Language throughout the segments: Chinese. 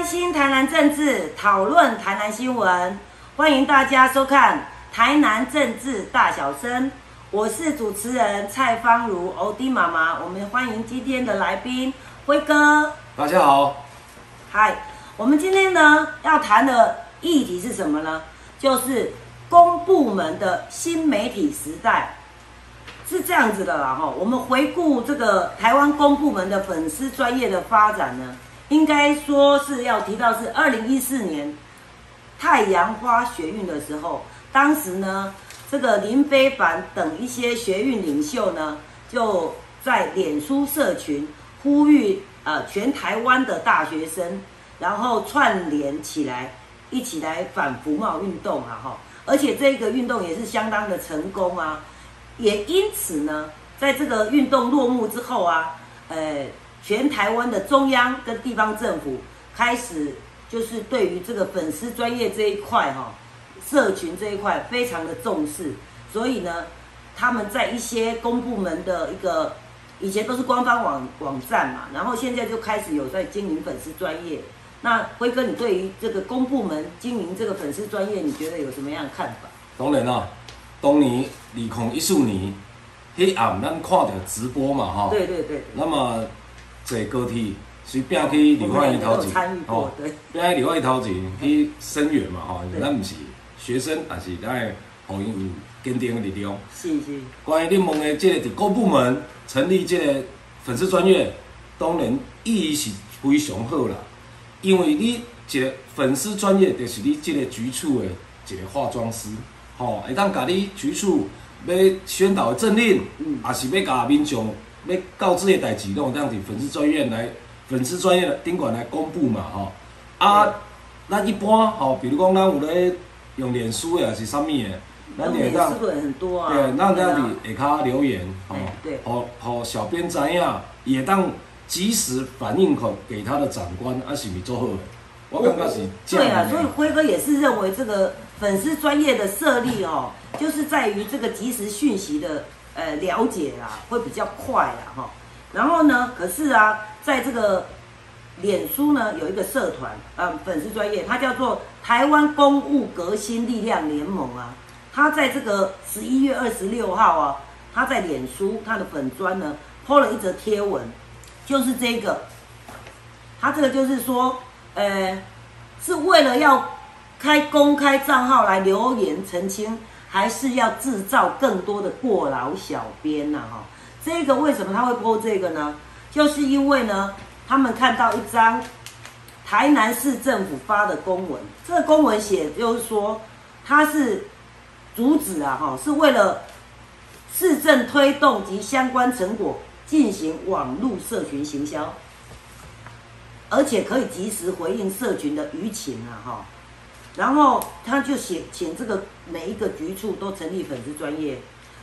关心台南政治，讨论台南新闻，欢迎大家收看《台南政治大小声》。我是主持人蔡芳如，欧弟妈妈。我们欢迎今天的来宾辉哥。大家好，嗨，我们今天呢要谈的议题是什么呢？就是公部门的新媒体时代。是这样子的啦哈，我们回顾这个台湾公部门的粉丝专业的发展呢，应该说是要提到是二零一四年太阳花学运的时候，当时呢，这个林非凡等一些学运领袖呢，就在脸书社群呼吁呃全台湾的大学生，然后串联起来，一起来反服贸运动啊哈，而且这个运动也是相当的成功啊。也因此呢，在这个运动落幕之后啊，呃，全台湾的中央跟地方政府开始就是对于这个粉丝专业这一块哈，社群这一块非常的重视，所以呢，他们在一些公部门的一个以前都是官方网网站嘛，然后现在就开始有在经营粉丝专业。那辉哥，你对于这个公部门经营这个粉丝专业，你觉得有什么样的看法？当然啦。当年二零一四年，黑暗咱看到直播嘛，哈。对对对。那么坐高铁，随便去离开一头前，哦，拼去离开一头前去声援嘛，吼。咱毋是学生，也是咱会互因有坚定的力量。是是。关于你问的即个伫各部门成立即个粉丝专业，当然意义是非常好啦。因为你一个粉丝专业，就是你即个局处的一个化妆师。吼，会当甲你局处要宣导的政令，也是要甲民众要告知的代志，拢这样子粉丝专业来粉丝专业的宾馆来公布嘛，吼。啊，咱一般吼，比如讲咱有咧用脸书的，是啥物的，咱会当很多啊。对，那这样子下骹留言，吼，对，好好小编知影，也当及时反映给给他的长官，啊，是咪做好？我感觉是对啊，所以辉哥也是认为这个。粉丝专业的设立哦，就是在于这个及时讯息的呃了解啦，会比较快啦哈。然后呢，可是啊，在这个脸书呢有一个社团，呃，粉丝专业，它叫做台湾公务革新力量联盟啊。它在这个十一月二十六号啊，它在脸书它的粉专呢，po 了一则贴文，就是这个，它这个就是说，呃，是为了要。开公开账号来留言澄清，还是要制造更多的过劳小编呢？哈，这个为什么他会播这个呢？就是因为呢，他们看到一张台南市政府发的公文，这个公文写就是说，他是阻止啊，哈，是为了市政推动及相关成果进行网络社群行销，而且可以及时回应社群的舆情啊，哈。然后他就写请这个每一个局处都成立粉丝专业，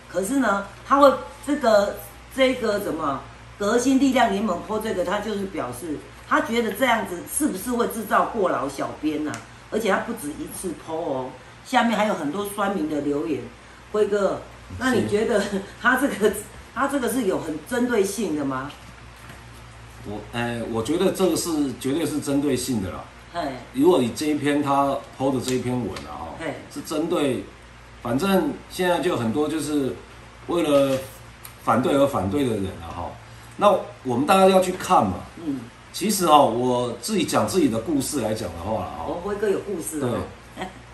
可是呢，他会这个这个什么革新力量联盟泼这个，他就是表示他觉得这样子是不是会制造过劳小编呢？而且他不止一次泼哦，下面还有很多酸民的留言。辉哥，那你觉得他这个 他这个是有很针对性的吗？我哎，我觉得这个是绝对是针对性的啦。如果你这一篇他抛的这一篇文啊，哈，是针对，反正现在就很多就是为了反对而反对的人了，哈。那我们大家要去看嘛。嗯。其实哦，我自己讲自己的故事来讲的话啊，我辉哥有故事。对。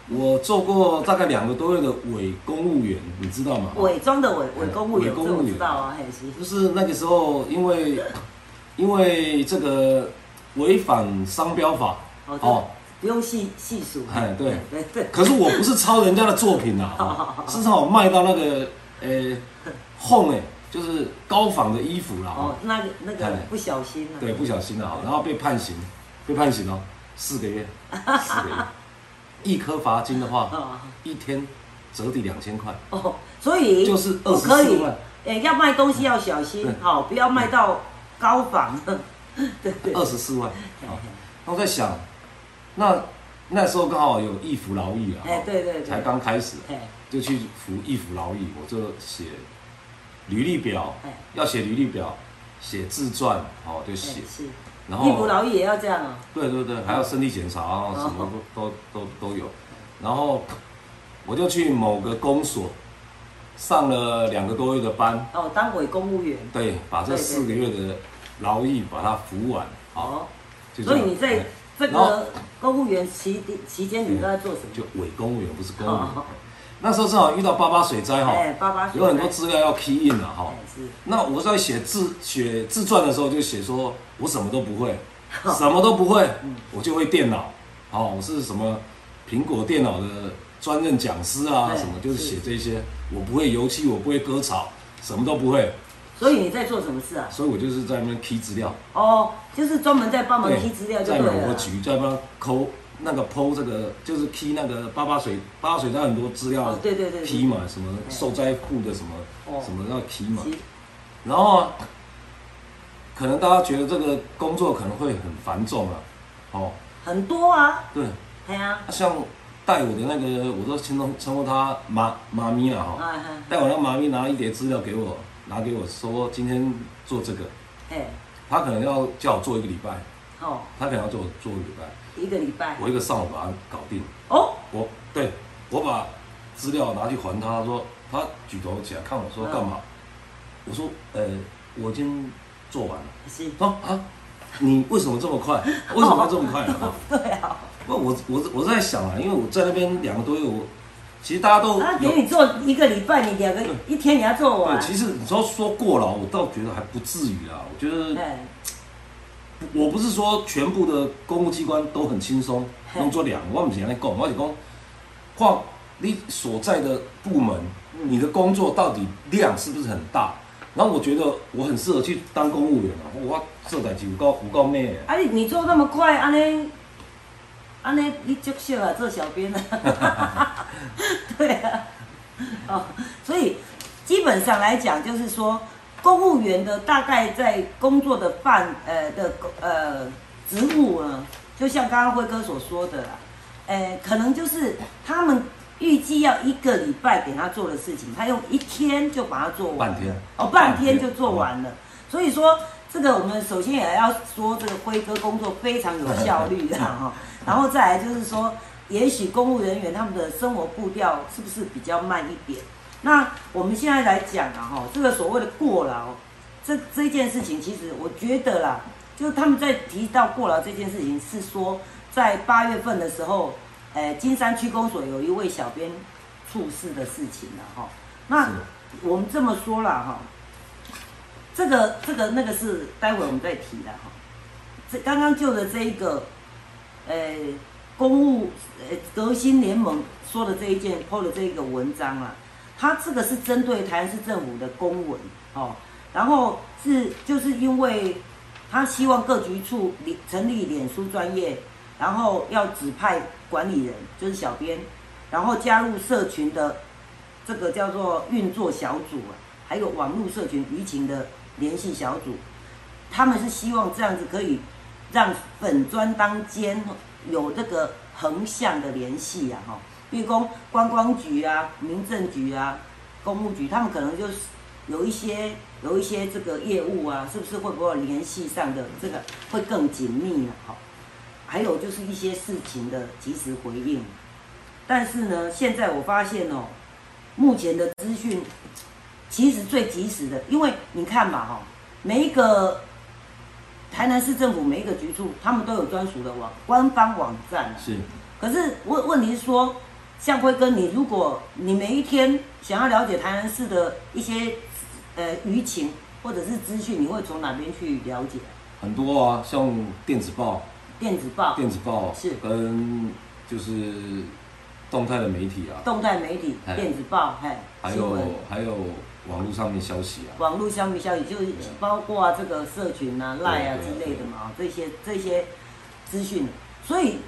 我做过大概两个多月的伪公务员，你知道吗？伪装的伪伪公务员，公务员知道啊。就是那个时候，因为因为这个违反商标法。哦，不用细细数。哎，对对对。可是我不是抄人家的作品呐，是抄卖到那个呃，home 哎，就是高仿的衣服啦。哦，那个那个不小心啊。对，不小心啊，然后被判刑，被判刑哦，四个月，四个月，一颗罚金的话，一天折抵两千块。哦，所以就是二十四万。哎，要卖东西要小心，好，不要卖到高仿。对 对。二十四万。我在想。那那时候刚好有义服劳役啊，哎，对对对，才刚开始，就去服义服劳役，我就写履历表，要写履历表，写自传，哦，就写，然义务后劳役也要这样啊。对对对，还要身体检查啊，什么都都都都有。然后我就去某个公所上了两个多月的班，哦，当伪公务员。对，把这四个月的劳役把它服完，好，哦，所以你在哎这个公务员期期间，你都在做什么？就伪公务员，不是公务员。哦。那时候正好遇到八八水灾哈，有很多资料要 key in 了哈。那我在写自写自传的时候，就写说我什么都不会，什么都不会，我就会电脑，哦，我是什么苹果电脑的专任讲师啊，什么就是。是写这些。我不会油漆，我不会割草，什么都不会，所以你在做什么事啊？所以我就是在那边 key 资料，哦，就是专门在帮忙对批资料就在对了。某个局在帮抠那个剖这个，就是 key 那个八八水八八水它很多资料哦，对对对对 key 嘛，什么受灾户的什么哦。什么要 key 嘛。然后啊，可能大家觉得这个工作可能会很繁重啊，哦，很多啊，对，对啊，像带我的那个，我都称称称呼他妈妈咪了，哈，带我那妈咪拿一叠资料给我，拿给我说今天做这个，哎，他可能要叫我做一个礼拜，哦，他可能要叫我做一个礼拜，一个礼拜。我一个上午把它搞定，哦，我对我把资料拿去还他，他说他举头起来看我说嗯干嘛？我说呃我已经做完了。是，说啊，你为什么这么快？为什么这么快？啊？对啊，不，我我我在想啊，因为我在那边两个多月，我其实大家都他给你做一个礼拜，你两个一天你要做完对，。其实你说说过劳，我倒觉得还不至于啦。我觉得哎，我不是说全部的公务机关都很轻松，嘿工作量，我不是这样讲，我是讲，况你所在的部门，嗯你的工作到底量是不是很大？然后我觉得我很适合去当公务员啊，我做代志有够有够咩的。啊你你做那么快，安尼，安尼你足适合做小编啊。对啊，哦，所以基本上来讲，就是说，公务员的大概在工作的范呃的呃职务呢，就像刚刚辉哥所说的啦，呃，可能就是他们预计要一个礼拜给他做的事情，他用一天就把它做完了，半天哦，半天就做完了。所以说，这个我们首先也要说，这个辉哥工作非常有效率的哈。然后再来就是说，也许公务人员他们的生活步调是不是比较慢一点？那我们现在来讲啊，哈，这个所谓的过劳，这这件事情，其实我觉得啦，就是他们在提到过劳这件事情，是说在八月份的时候，呃，金山区公所有一位小编猝死的事情了哈。那我们这么说了哈，这个这个那个是待会我们再提的哈。这刚刚就的这一个，呃，公务呃革新联盟说的这一件 PO 的这个文章啊，他这个是针对台南市政府的公文哦，然后是就是因为他希望各局处成立脸书专业，然后要指派管理人，就是小编，然后加入社群的这个叫做运作小组啊，还有网络社群舆情的联系小组，他们是希望这样子可以让粉砖当间有这个横向的联系啊，哈，比如说观光局啊、民政局啊、公务局，他们可能就是有一些有一些这个业务啊，是不是会不会联系上的这个会更紧密了、哈？还有就是一些事情的及时回应，但是呢，现在我发现哦，目前的资讯其实最及时的，因为你看嘛哈、每一个台南市政府每一个局处，他们都有专属的网官方网站啊。是。可是问问题是说，像辉哥，你如果你每一天想要了解台南市的一些呃舆情或者是资讯，你会从哪边去了解？很多啊，像电子报、电子报、电子报是跟就是动态的媒体啊，动态媒体、哎电子报，嘿，还有还有网络上面消息啊，网络上面消息，就是包括、啊、这个社群啊、赖啊之类的嘛，这些这些资讯。所以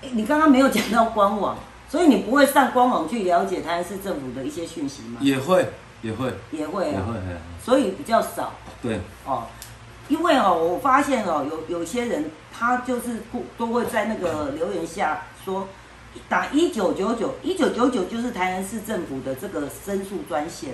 诶你刚刚没有讲到官网，所以你不会上官网去了解台南市政府的一些讯息吗？也会也会。也会啊，也会，所以比较少。对，哦。因为哦，我发现哦，有有些人他就是不都会在那个留言下说，打一九九九，一九九九就是台南市政府的这个申诉专线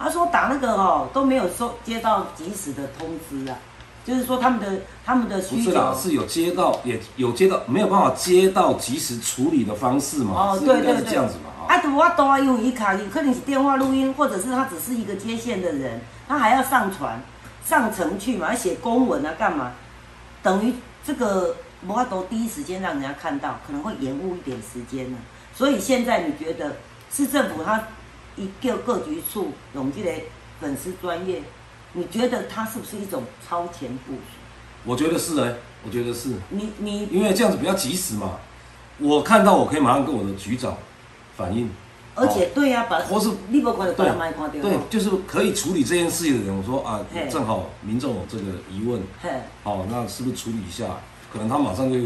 他说打那个哦都没有收接到及时的通知啊，就是说他们的他们的不需求是有接到，也有接到，没有办法接到及时处理的方式嘛？哦，对对对，这样子嘛？哈，啊，我多啊，因为伊卡里可能是电话录音，或者是他只是一个接线的人，他还要上传上程去嘛，要写公文啊，干嘛？等于这个摩法都第一时间让人家看到，可能会延误一点时间呢。所以现在你觉得市政府他一个各局处用这个粉丝专业，你觉得它是不是一种超前部署？我觉得是哎、我觉得是，你你因为这样子比较及时嘛。我看到我可以马上跟我的局长反映，而且对呀、把或是你不管的，对对，就是可以处理这件事情的人，我说啊，正好民众有这个疑问，好，那是不是处理一下？可能他马上就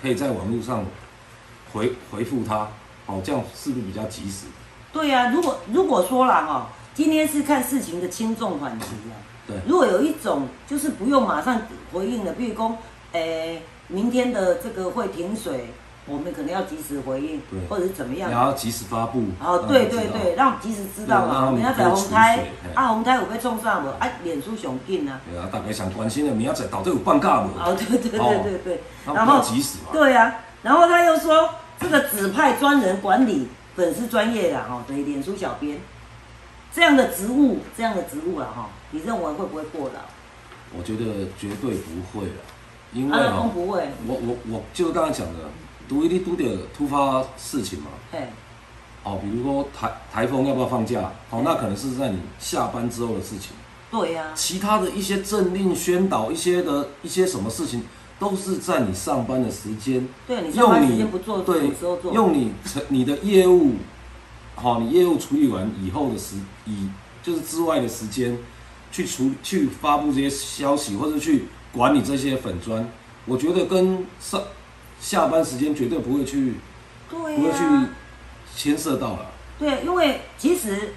可以在网络上回回复他，好，这样是不是比较及时？对呀、如果如果说了哈，今天是看事情的轻重缓急啊。对如果有一种就是不用马上回应的，比如说，诶、明天的这个会停水，我们可能要及时回应对，或者是怎么样然。后及时发布。哦，让对对对，让及时知道嘛。对让他们明仔载可以储红台水嘿啊，红胎有被冲上无？啊，脸书上紧啊。对啊，大家想关心的，你要在到底有放假无？哦，对对对对对。那比较然后及时嘛。对啊，然后他又说这个指派专人管理粉丝专业的，哈，等于脸书小编。这样的职务，这样的职务了，哈，你认为会不会过劳？我觉得绝对不会了，因为啊，不会，我我我就是刚才讲的，读一定读点突发事情嘛，嘿，哦，比如说台台风要不要放假，哦，那可能是在你下班之后的事情。对呀、其他的一些政令宣导，一些的一些什么事情，都是在你上班的时间，对你上班用你时间不做，对时候做，用你成你的业务，好、你业务处理完以后的时以就是之外的时间，去处去发布这些消息，或者去管理这些粉砖，我觉得跟上下班时间绝对不会去对不会去、牵涉到了。对，因为其实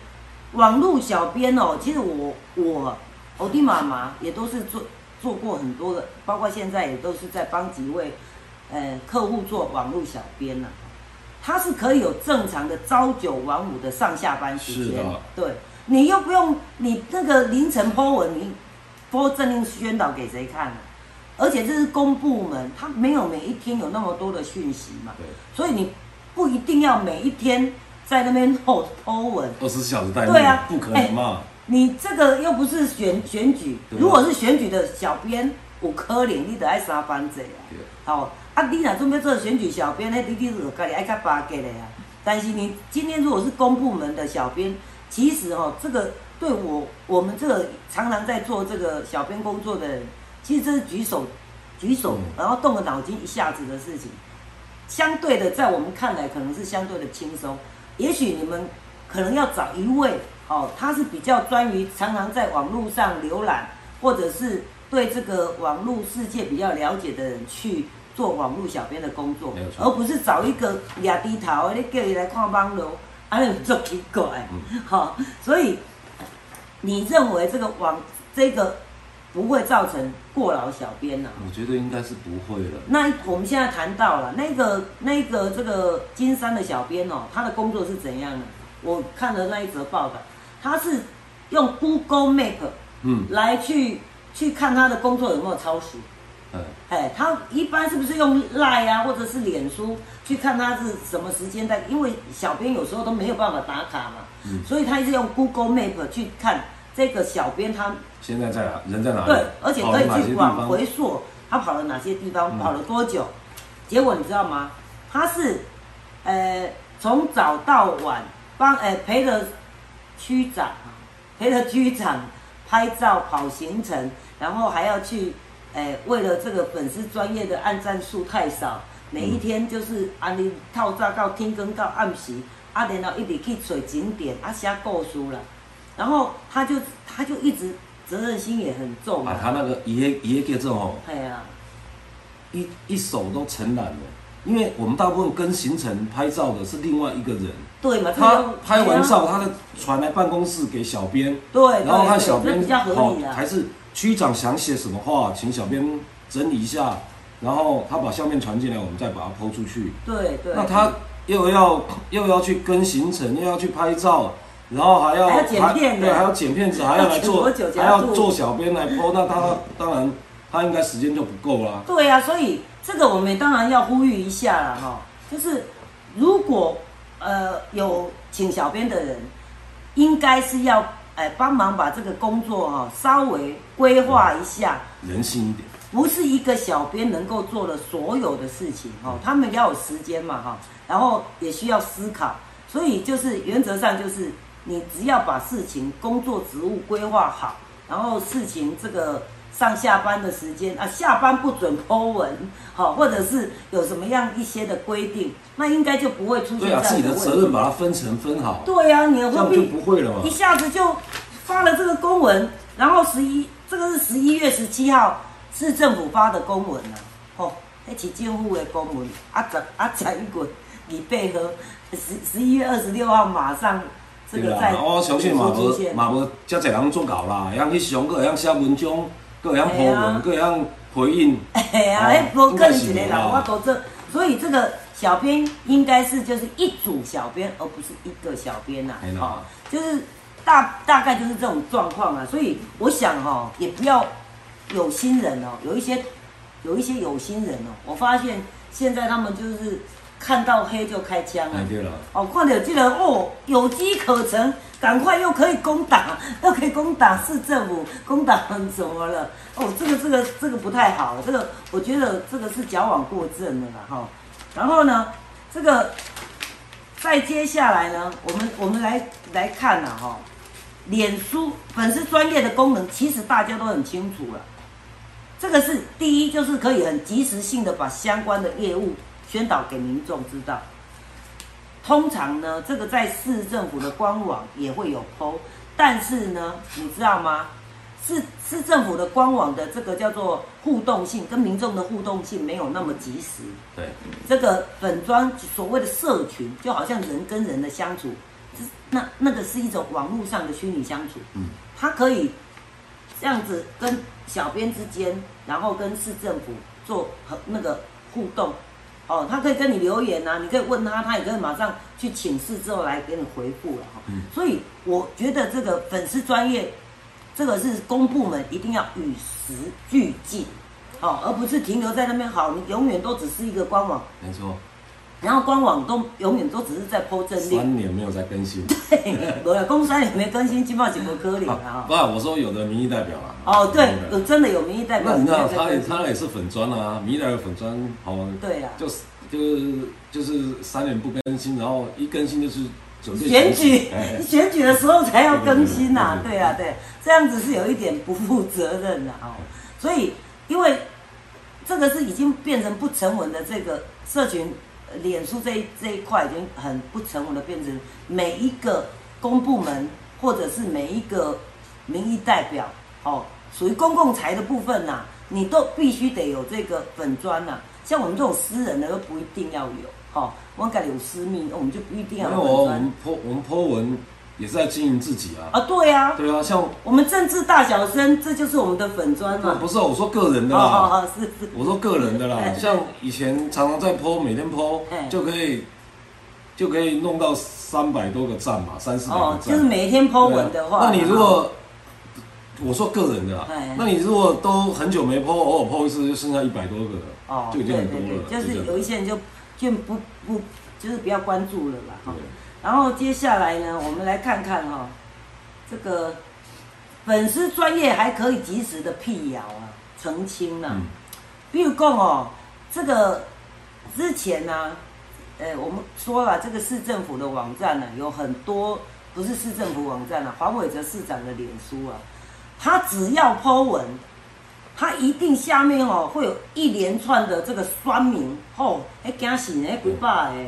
网络小编哦，其实我我欧弟妈妈也都是做做过很多的，包括现在也都是在帮几位呃客户做网络小编呐、他是可以有正常的朝九晚五的上下班时间，对你又不用你那个凌晨 po 文，你 po 政令宣导给谁看呢、而且这是公部门，他没有每一天有那么多的讯息嘛，所以你不一定要每一天在那边 po po 文。二十四小时待命，对啊不可能嘛。你这个又不是选选举，如果是选举的小编，有可能你得爱三班制啊。对好、啊，你若准备做选举小编，那你你就家己爱较巴结的啊。但是你今天如果是公部门的小编，其实哦，这个对我我们这个常常在做这个小编工作的人，其实这是举手举手，嗯然后动个脑筋一下子的事情。相对的，在我们看来可能是相对的轻松。也许你们可能要找一位哦，他是比较专于常常在网络上浏览，或者是对这个网络世界比较了解的人去做网络小编的工作没有，错而不是找一个俩低头，你叫你来看网络，安尼做奇怪，好、所以你认为这个网这个不会造成过劳小编呐、我觉得应该是不会了。那我们现在谈到了那个那个这个金山的小编哦，他的工作是怎样呢？我看了那一则报道，他是用 Google Map 嗯，来去去看他的工作有没有超时。哎，哎，他一般是不是用 Line 啊，或者是脸书去看他是什么时间在？因为小编有时候都没有办法打卡嘛，嗯所以他一直用 Google Map 去看这个小编他现在在哪？人在哪里？对，而且可以去往？回溯他跑了哪些地方，嗯跑了多久。结果你知道吗？他是呃从早到晚帮呃陪着区长啊，陪着区长拍照跑行程，然后还要去呃为了这个粉丝专业的按赞数太少，每一天就是安尼透早到天光到暗时，啊然后一直去找景点啊写故事了，然后他就他就一直责任心也很重啊，他那个爷爷叫做吼，哎呀，一一手都承揽了。因为我们大部分跟行程拍照的是另外一个人，对嘛？他拍完照，他的传来办公室给小编，对，然后看小编对这比较合理啊。还是区长想写什么话，请小编整理一下，然后他把相片传进来，我们再把它抛出去。对对。那他又要又要去跟行程，又要去拍照，然后还要还要剪片呢对，还要剪片子，还要来做还要要做做小编来播。那他当然他应该时间就不够啦。对呀、所以这个我们当然要呼吁一下了哈，就是如果呃有请小编的人，应该是要哎帮忙把这个工作哈稍微规划一下，人性一点，不是一个小编能够做的所有的事情哈，他们要有时间嘛哈，然后也需要思考，所以就是原则上就是你只要把事情工作职务规划好，然后事情这个上下班的时间啊，下班不准 Po 文，好，或者是有什么样一些的规定，那应该就不会出现对啊，自己的责任把它分成分好，对呀、你这样就何必不会了嘛一。下子就发了这个公文，然后十一这个是十一月十七号市政府发的公文啊，哦，那是政府的公文，啊十啊十一月你配合十十一月二十六号马上这对啦个在，我相信嘛无出现嘛无遮侪人做搞啦，会晓去上，个会晓写文章，个会晓嘿啊铺文，个会晓回应。哎呀，哦哎，不更一个应该是啦，我都这，所以这个小编应该是就是一组小编，而不是一个小编呐、就是大大概就是这种状况啊，所以我想哈、哦，也不要有心人哦，有一些有一些有心人哦，我发现现在他们就是看到黑就开枪啊哎，，对了，哦，看到这个哦，有机可乘，赶快又可以攻打，又可以攻打市政府，攻打什么了？哦，这个这个这个不太好，这个我觉得这个是矫枉过正的啦哈。然后呢，这个再接下来呢，我们我们来来看呐、哈，脸书粉丝专业的功能，其实大家都很清楚了。这个是第一，就是可以很及时性的把相关的业务宣导给民众知道。通常呢，这个在市政府的官网也会有 PO，但是呢，你知道吗？市市政府的官网的这个叫做互动性，跟民众的互动性没有那么及时。对，这个粉砖所谓的社群，就好像人跟人的相处，那那个是一种网络上的虚拟相处。嗯，它可以这样子跟小编之间，然后跟市政府做和那个互动。哦，他可以跟你留言啊，你可以问他，他也可以马上去请示之后来给你回复了哈。嗯。所以我觉得这个粉丝专业，这个是公部门一定要与时俱进，好、而不是停留在那边好，你永远都只是一个官网，没错，然后官网都永远都只是在 PO 正令，三年没有在更新。对我的公三年没更新，金报几个科里啊不，。我说有的民意代表啊。哦，对，有真的有民意代表那你知道他也他也是粉砖啊，民意代表粉砖，好，对啊。就是就是就是三年不更新，然后一更新就是准备选举 哎，选举的时候才要更新呐、对对啊，对，这样子是有一点不负责任的哦。所以，因为这个是已经变成不成文的这个社群，呃脸书这一这一块已经很不成文的，变成每一个公部门或者是每一个民意代表，哦，属于公共财的部分呐、你都必须得有这个粉砖呐、像我们这种私人的都不一定要有，哦，我感觉有私密，我们就不一定要有没有哦，我粉砖们。po 我们 po 文也是在经营自己啊。啊，对啊，对啊，像我们政治大小生，这就是我们的粉砖嘛。不是我说个人的哦啦，哦哦，是是。我说个人的啦，像以前常常在 po，每天 po 哎就可以就可以弄到三百多个赞嘛，三四百哦个，赞。就是每一天 Po 文的话，啊那你如果我说个人的那你如果都很久没 po，偶尔 po 一次，就剩下一百多个了，哦，就已经很多了。对，就是有一些人就就不不就是不要关注了啦哈对。然后接下来呢，我们来看看哈、这个粉丝专业还可以及时的辟谣啊、澄清啊。嗯比如讲哦，这个之前呢、呃，我们说了，这个市政府的网站呢，有很多不是市政府网站啊，黄伟哲市长的脸书啊，他只要 Po 文，他一定下面哦会有一连串的这个酸民，吼、哎惊死人，哎几百哎，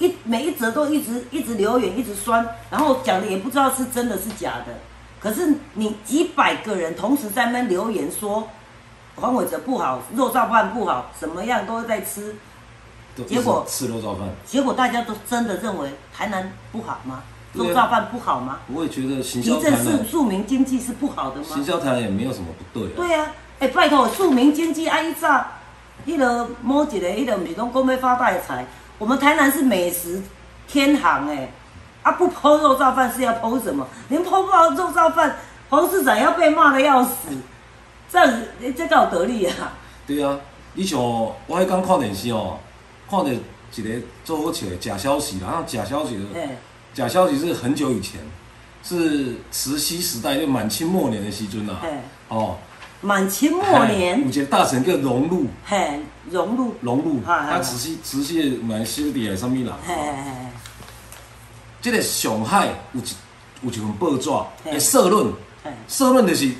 一每一则都一直一直留言，一直酸，然后讲的也不知道是真的是假的，可是你几百个人同时在那留言说黄伟哲不好，肉燥饭不好，什么样都在吃，都结果吃肉燥饭，结果大家都真的认为台南不好吗？肉燥饭不好吗？我也觉得行销提振台南庶庶民经济是不好的吗？行销台南也没有什么不对啊。对啊，哎、拜托，庶民经济啊，一早，迄个某一个，迄个不是讲讲要发大财，我们台南是美食天堂哎、啊不剖肉燥饭是要剖什么？连剖不好肉燥饭，黄市长要被骂的要死，这这够有得力啊！对啊，你像我迄天看电视哦，看到一个做好笑的假消息啦，然后假消息的哎，假消息是很久以前，是慈禧时代，就满清末年的时阵啊。哎，哦，满清末年。有年，一个大臣叫荣禄，嘿，融入，荣禄，嗨嗨他慈禧慈禧的蛮兄弟还是什么人？嘿嘿嘿，这个上海有一有一份报纸嘿。的社论，社论就是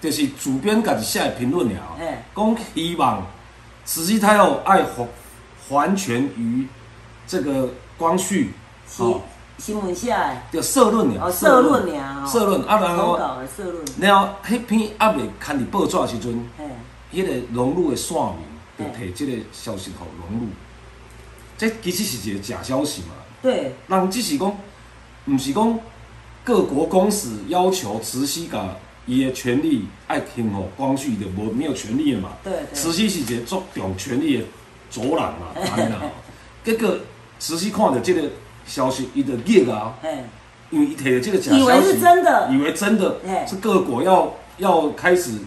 就是主编家己写的评论了嘿，讲希望慈禧太后爱还还权于这个光绪，是。哦，新闻写的，就社论了，哦，社论尔，哦。社论啊，然后然后迄篇还未刊伫报纸的时阵，嘿，迄个荣禄的线民就摕即个消息互荣禄，这其实是一个假消息嘛。对，人只是讲，毋是讲各国公使要求慈禧甲伊的权利爱听吼光绪的无没有权利的嘛。对对。慈禧是一个足重权力的左人嘛，安尼啦。结果慈禧看到这个消息，伊就热啊，因为伊摕到这个假消息，以为是真的。以为真的是各国要要开始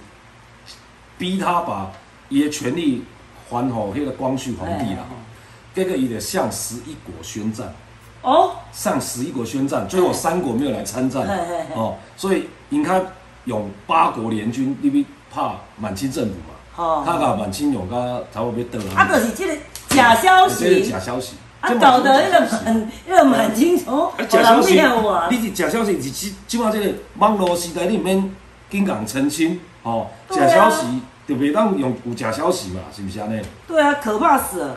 逼他把伊的权利还吼迄个光绪皇帝啦。嘿。结果伊就向十一国宣战。哦，向十一国宣战，最后三国没有来参战。哦，所以应该用八国联军，你去拍满清政府嘛，哦，他甲满清用甲差不多要倒啊，就是这个假消这是息假，消息，搞得那个嘛是假消息满那个满清从啊假消息灭我，，你是假消息，是即即马这个网络时代，你毋免紧讲澄清哦，假消息就袂当用有假消息嘛，是不是安尼？对啊，可怕死了。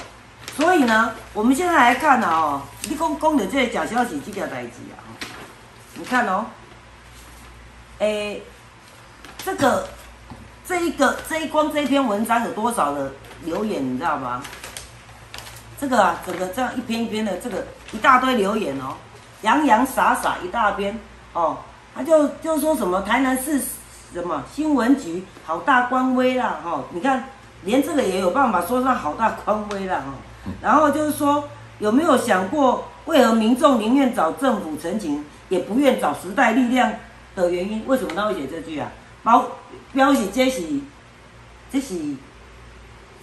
所以呢，我们现在来看啊，哦，你讲讲的这个假消息这件代志啊，哦你看哦，诶、这个这一个这一光这一篇文章有多少的留言，你知道吗？这个啊，整个这样一篇一篇的，这个一大堆留言哦，洋洋洒洒一大篇哦，他就就说什么台南市什么新闻局好大官威啦，哈、哦，你看连这个也有办法说上好大官威啦，哈、然后就是说有没有想过，为何民众宁愿找政府澄清，也不愿找时代力量的原因？为什么他会写这句啊？包表示这是这是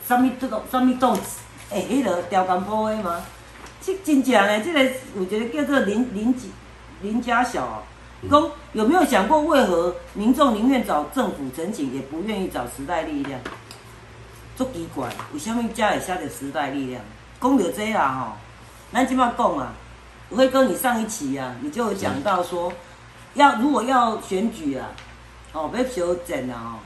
什么这个什么动词？诶、迄个调干部的吗？即真正的，这个有一个叫做林林吉林家晓啊，讲有没有想过，为何民众宁愿找政府陈情，也不愿意找时代力量？足奇怪，为什么才会写着时代力量？讲到这啦吼，咱即摆讲啊，辉哥，你上一期啊，你就有讲到说，要如果要选举啊，哦，要修正啊吼，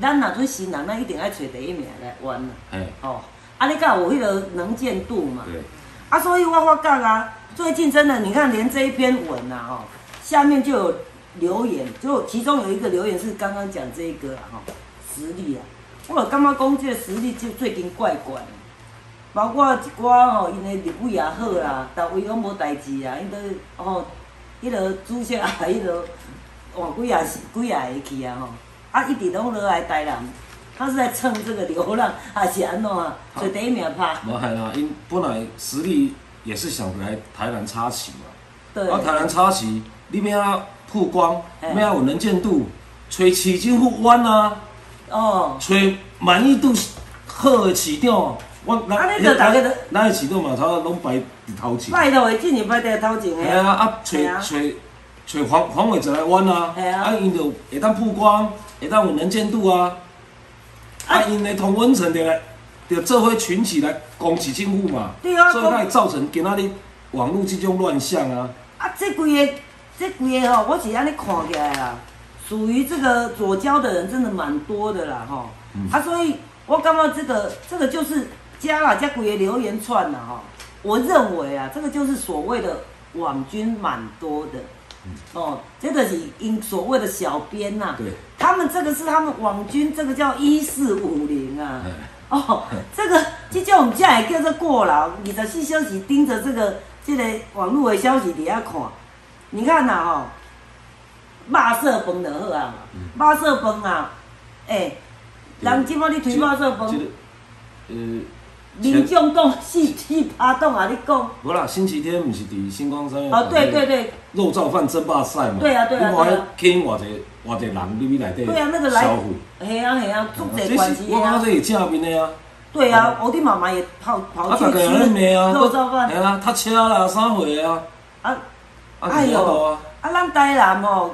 咱若做新人，咱一定要找第一名来玩啊，哎，哦，啊，你敢有迄个能见度嘛？对，啊，所以我发觉啊，最近真的，你看连这一篇文啊，吼，下面就有留言，就其中有一个留言是刚刚讲这个啊，哈，实力啊，我有感觉讲这个实力就最近怪怪的，包括一寡吼，因的立委也好啦，但位拢无代志啊，因都吼，迄个主席啊，迄个换几啊几啊个去啊吼，啊一直拢落来台南，他是在蹭这个流浪，还是安怎啊？所以第一名拍，无系啦，因本来实力也是想来台南插旗嘛。对。啊，台南插旗，你要啊曝光，嘿。要有能见度，找市政府弯啊，哦，找满意度好的市长，我咱啊你就大家都咱的市场嘛，差不多拢排伫头前。拜托，今年拜第头前系的啊，啊啊。找找黄黄伟哲来弯啊，嘿啊。啊因就会当曝光，会当有能见度啊，啊啊因的同温层的来，就做伙群起来攻击政府嘛，对啊所以才会造成今仔日网络这种乱象啊。啊，这几个这几个吼，我是安尼看起来啦，属于这个左交的人真的蛮多的啦吼。嗯啊，所以我感觉这个这个就是加啦加几个留言串啦哈。我认为啊，这个就是所谓的网军蛮多的。哦，这个是因所谓的小编呐、对，他们这个是他们网军，这个叫一四五零啊。哎。哦，这个这叫我们家也叫做过劳，二十四小时盯着这个这个网络的消息底下看。你看呐、吼，马色崩就好啊，马色崩啊，诶、人即摆你推马色饭？这，个呃，民众讲四四趴动啊！你讲无啦，星期天毋是伫星光三月哦，对对对肉燥饭争霸赛嘛？对啊对啊你看对啊迄吸偌济偌济人入去内底对啊，那个来消费。，嘿啊嘿啊，足这侪关系是我感觉啊。这是正面的啊。对啊，我的妈妈也跑跑啊，去吃啊，肉燥饭系啊，塞车啦，啥货啊？啊。啊，哎呦啊。，啊，咱台南哦，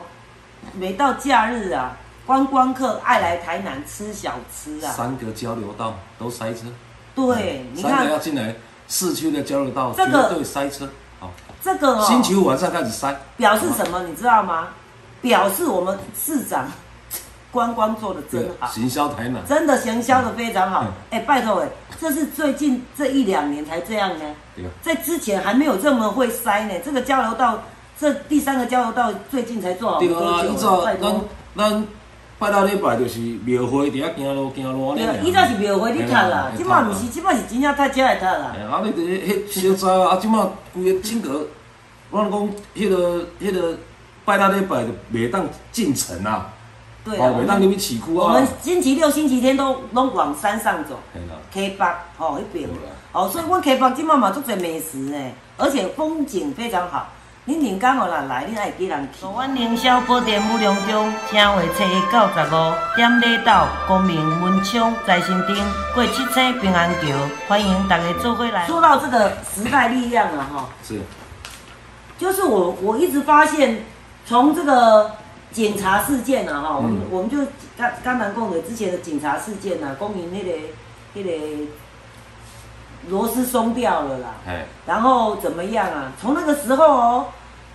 每到假日啊，观光客爱来台南吃小吃啊。三个交流道都塞车。对，你三个要看进来市区的交流道，这个绝对塞车。好，这个哦，星期五晚上开始塞。表示什么？你知道吗？表示我们市长 观光做的真，好。行销台南。真的行销的非常好嗯，哎、拜托哎，这是最近这一两年才这样呢。在之前还没有这么会塞呢。这个交流道，这第三个交流道最近才做好没对啊，以多久早了，拜咱。咱拜六礼拜就是庙会，伫遐行路行路安尼尔。，对啊以前是庙会你读啦，即摆毋是，即摆是真正读车来读啦哎。啊，你伫迄小早啊，即马规个整个，我讲迄个迄个拜六礼拜就袂当进城啊，对啊，哦，袂当入去市区啊我们。星期六、星期天都拢往山上走嘿啦，，K 北吼迄边，哦，所以阮 K 北即摆嘛足侪美食诶，而且风景非常好。恁人讲哦人来，恁爱几人去？阮凌霄宝殿武隆中，正月初一九十五，点礼岛、公明、文昌、在新町、过七星平安桥，欢迎大家做伙来。说到这个时代力量啊，哈。是，就是我我一直发现，从这个警察事件啊，哈、我们嗯我们就刚刚南共的之前的警察事件啊，公民那个那个螺丝松掉了啦，哎，然后怎么样啊？从那个时候哦，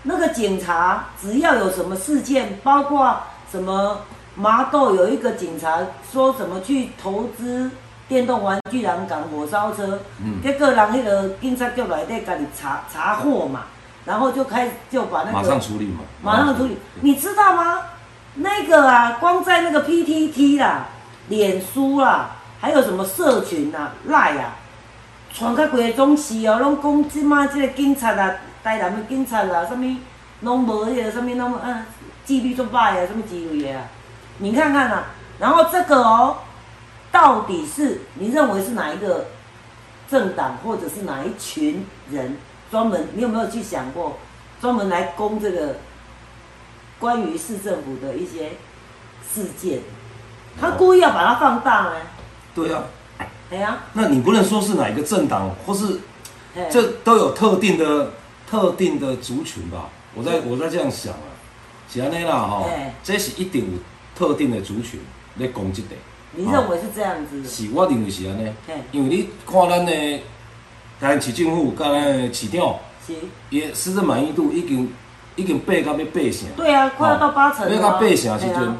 那个警察只要有什么事件，包括什么麻豆有一个警察说什么去投资电动玩具人港火烧车，嗯结果人那个警察局来底家己查查获嘛，然后就开始就把那个马上处理嘛。马上处理。你知道吗？那个啊，光在那个 PTT 啦、脸书啦，还有什么社群啊、赖啊，传较规个总是哦，拢讲即马即个警察啊，台南的警察啊，什么拢无迄个什么拢啊，纪律足歹啊，什么之类的啊。你看看啊，然后这个哦，到底是你认为是哪一个政党或者是哪一群人专门？你有没有去想过专门来攻这个关于市政府的一些事件？他故意要把它放大呢？对啊，哎呀，那你不能说是哪一个政党，或是这都有特定的特定的族群吧？我在我在这样想啊，是安尼啦吼嘿，这是一定有特定的族群在攻击的。你认为是这样子？是，我认为是安尼嘿，因为你看咱的台市政府甲咱的市长，是，伊的施政满意度已经已经八到要八成。对啊，快要到八成。要到八成的时阵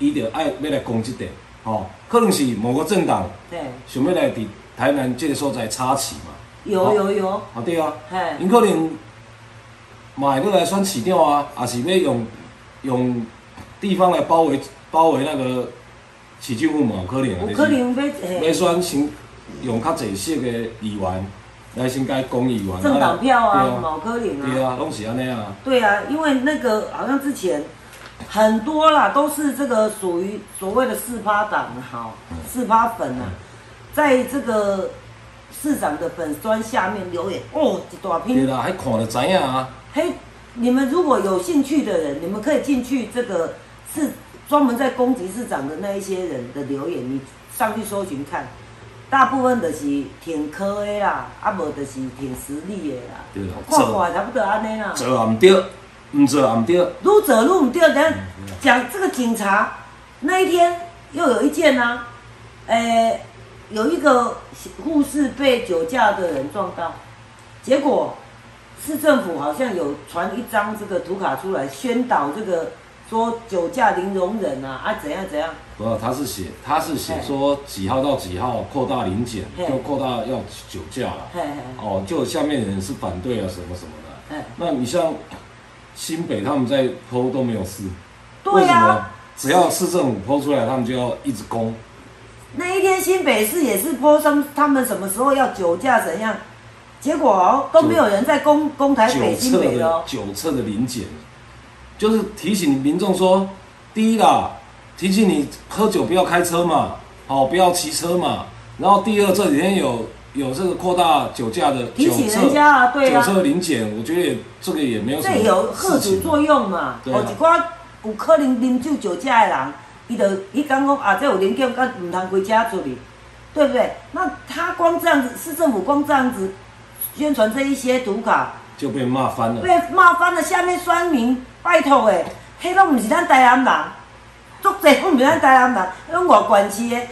伊就爱要来攻击的，吼，可能是某个政党对，想要来伫台南这个所在插旗嘛，有有有，啊对啊，嘿，因可能嘛会要来选市长啊，也是要用用地方来包围包围那个市政府嘛，有可能可能要要选先用较济色的议员来先甲公议员，政党票啊，对啊，某可能啊，对啊，拢是安尼啊，对啊，因为那个好像之前很多啦，都是这个属于所谓的四趴党哈，四趴粉啊，在这个市长的粉砖下面留言哦，一大片。对啦，还看就知影啊，嘿，你们如果有兴趣的人，你们可以进去这个是专门在攻击市长的那一些人的留言，你上去搜寻看，大部分的是挺科的啦，啊无就是挺实力的啦。对啦看看差不多安尼啦。做也毋对，毋做也毋对，愈做愈唔对，等下讲这个警察那一天又有一件啊，诶、有一个护士被酒驾的人撞到，结果市政府好像有传一张这个图卡出来，宣导这个说酒驾零容忍啊啊怎样怎样，不，他是写他是写说几号到几号扩大临检，就扩大要酒驾了。哦，就下面人是反对啊什么什么的。嘿，那你像新北他们在剖都没有事，为对啊什么，只要市政府剖出来，他们就要一直攻？那一天新北市也是剖上他们什么时候要酒驾怎样，结果哦都没有人在攻攻台北新北的哦的，九测的临检，就是提醒民众说，第一啦，提醒你喝酒不要开车嘛，好、不要骑车嘛。然后第二这几天有有这个扩大酒驾的提醒人家啊，对啊，酒测临检，我觉得也这个也没有什么这有贺事情作用嘛。对啊哦，一寡有可能啉酒酒驾的人，伊就伊讲讲啊，这有零检，敢唔通回家处理，对不对？那他光这样子，市政府光这样子宣传这一些毒卡，就被骂翻了。被骂翻了。下面酸民，拜托诶，迄拢毋是咱台南人，足侪拢毋是咱台南人，拢外县市的，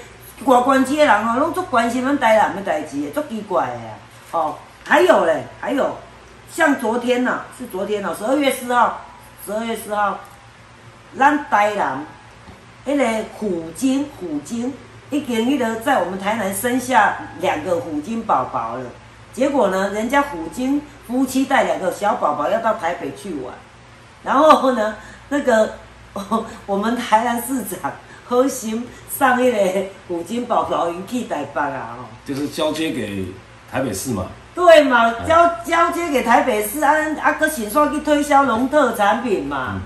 外县市的人吼，拢足关心咱台南的代志的，足奇怪的。哦，还有嘞，还有，像昨天呐、是昨天哦、十二月四号，十二月四号，咱台南迄个虎鲸，虎鲸已经迄个在我们台南生下两个虎鲸宝宝了。结果呢，人家虎鲸夫妻带两个小宝宝要到台北去玩，然后呢，那个、哦 我们台南市长何心上迄个虎鲸宝宝云去台北啊，吼。就是交接给台北市嘛。对嘛，交交接给台北市，啊啊，搁想煞去推销农特产品嘛嗯，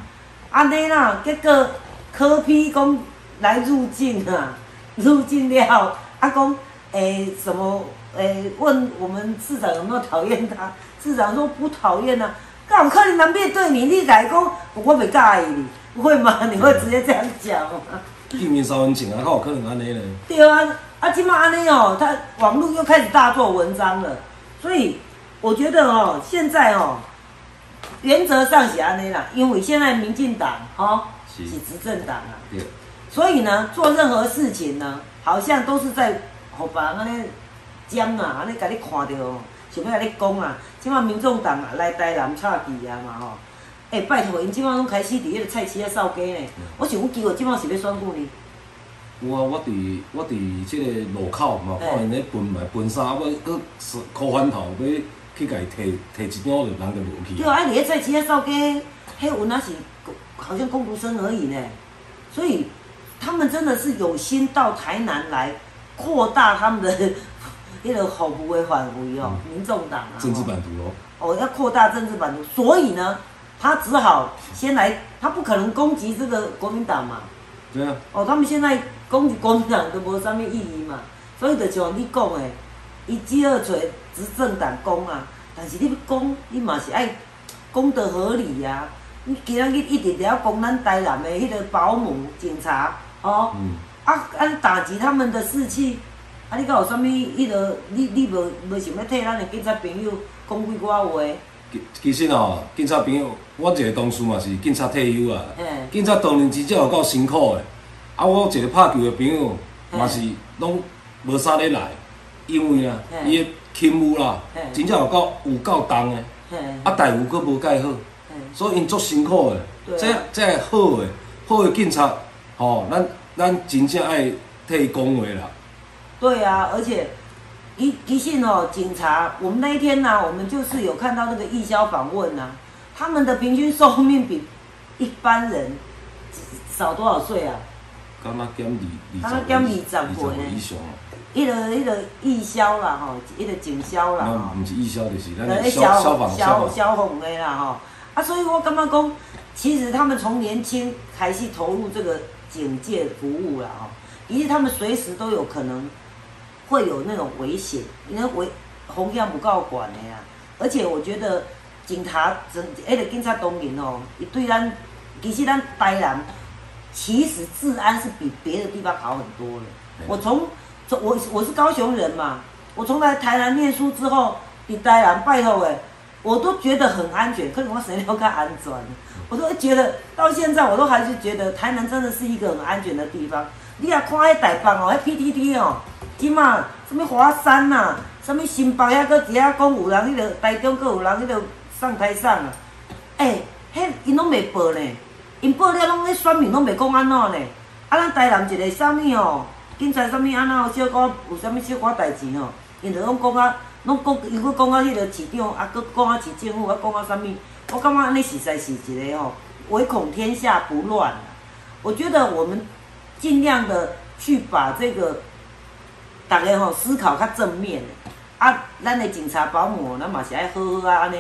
安尼啦，结果科批讲来入境啊，入境了，啊讲诶什么诶问我们市长有没有讨厌他，市长说不讨厌啊，干有可能人面对你，你来讲我袂介意你，不会吗？你会直接这样讲吗？地面三分情啊，靠有可能安尼呢？对啊，啊，今嘛安尼哦，他网络又开始大做文章了，所以我觉得哦，现在哦，原则上是安尼啦，因为现在民进党哦是。是执政党啊，对，所以呢，做任何事情呢，好像都是在互别人安尼讲啊，安尼甲你看着哦，想要甲你讲啊，即马民众党啊来台南插旗啊嘛吼，诶、拜托，因即马拢开始伫迄个菜市啊扫街呢，我想讲机会即马是要选举呢。有啊，我伫我伫即个路口嘛，嘿。看因咧分卖分衫，啊，我搁箍翻头要去甲伊摕摕一张，就人就无去。对啊，啊，伫迄菜市啊扫街，迄有那是好像工读生而已呢，所以他们真的是有心到台南来扩大他们的 迄个服务的范围哦，民众党啊，政治版图哦。哦要扩大政治版图，所以呢，他只好先来，他不可能攻击这个国民党嘛，对啊，哦，他们现在攻击国民党都无啥物意义嘛，所以就像你讲的，伊只好找执政党攻啊，但是你要攻，你嘛是爱讲得合理呀、你今仔日一直了攻咱台南的迄个保姆、警察，哦，嗯，啊啊打击他们的士气，啊你敢有啥物迄个，你你无无想要替咱的警察朋友讲几句话？其其实哦，警察朋友，我一个同事嘛是警察退休啊。嘿。警察当然真正有够辛苦的，啊，我一个拍球的朋友嘛是拢无啥咧来，因为啊，伊的勤务啦，真正有够有够重的，嘿，啊，待遇佫无介好，嘿，所以因足辛苦的。对啊。这这好的好的警察，吼，咱咱真正爱替伊讲话啦。对啊，而且其其实哦，警察，我们那一天呢、我们就是有看到那个义消访问呐、他们的平均寿命比一般人少多少岁啊？刚刚减二刚刚减二十岁呢以上个一个义消啦，吼，一个警消啦，那吼。毋是义消，就是咱呃的消消防消消防。消防的啦吼，啊，所以我感觉讲，其实他们从年轻开始投入这个警戒服务啦吼，其实他们随时都有可能会有那种危险，因为危风险不够管的呀。而且我觉得警察整迄个警察当然哦，伊对咱其实咱台南其实治安是比别的地方好很多的。我从从我我是高雄人嘛，我从来台南念书之后，比台南拜托诶，我都觉得很安全，可是我谁要看安全，我都觉得到现在我都还是觉得台南真的是一个很安全的地方。你也看迄台北哦，迄 PTT 哦，即嘛什么华山呐、什么新北遐个底下讲有人迄个台中个有人迄个上台上啊，诶、迄因拢袂报呢，因报了拢咧选民拢袂讲安怎呢？啊，咱台南一个啥物哦，警察啥物安怎小可有啥物小可代志吼，因着拢讲啊，拢讲伊佫讲啊，迄个市长啊，佫讲啊市政府啊，讲啊啥物，我感觉安尼实在是一个吼，唯恐天下不乱。我觉得我们尽量的去把这个大家吼思考较正面的啊，咱的警察保姆，咱嘛是爱好好啊安尼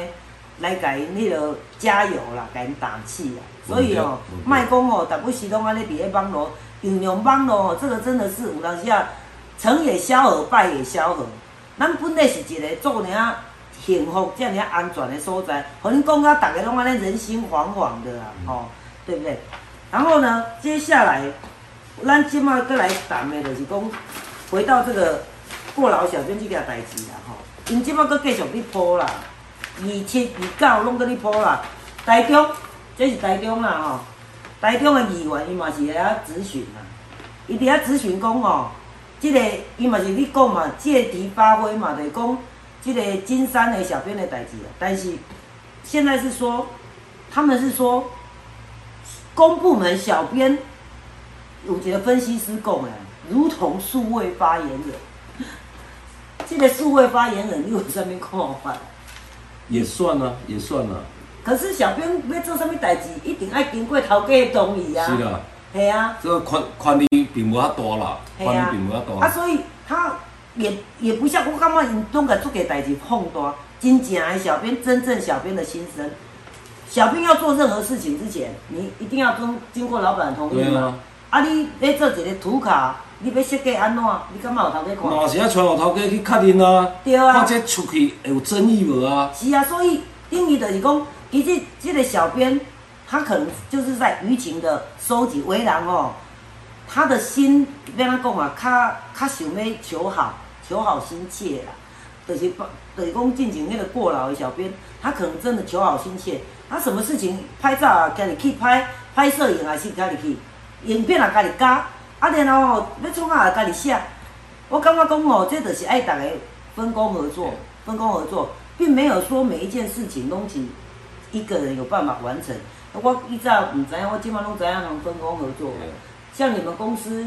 来甲因迄个加油啦，甲因打气啦。所以哦，嗯对卖讲哦，逐不时拢安尼伫咧网络运用网络哦，这个真的是有当时啊，成也萧何，败也萧何。咱本来是一个做尔啊幸福、这样安全的所在，互恁讲到大家拢安尼人心惶惶的啦，吼、对不对？然后呢，接下来咱即马过来谈的就是讲，回到这个过劳小编这件代志啦，吼、因即马搁继续咧铺啦，二七二九拢搁咧铺啦，台中，这是台中啦吼、台中的议员伊嘛是来遐咨询啦，伊伫遐咨询讲吼，即、个伊嘛是你讲嘛，借题发挥嘛，就是讲即个金山的小编的代志啊，但是现在是说，他们是说。公部门小编有一个分析师讲诶，如同数位发言人。这个数位发言人，你有啥物看法？也算啊，也算啊。可是小编要做啥物代志，一定爱经过头家的同意啊。是啦，系啊，这个权权力并无遐大啦，系权力啊并无遐，啊，所以他也也不像我感觉因拢甲做个代志放大，真正的小编真正小编的心声。小编要做任何事情之前，你一定要经经过老板的同意嘛。对啊，啊，你要做一个图卡，你要设计安怎？你感觉有头家看？嘛是要传互头家去确认啊，对啊看这出去会有争议无啊？是啊，所以定义就是讲，其实这个小编，他可能就是在舆情的收集为人哦，他的心要怎讲啊？较较想要求好，求好心切啦，就是把就是讲进行那个过劳的小编，他可能真的求好心切，他什么事情拍照啊，家己去拍，拍摄影还是家己去，影片也家己加，啊然后吼要创啊也家己写。我感觉讲哦，这就是爱大家分工合作，分工合作，并没有说每一件事情拢是一个人有办法完成。我依照唔知影，我今晚拢知影能分工合作。像你们公司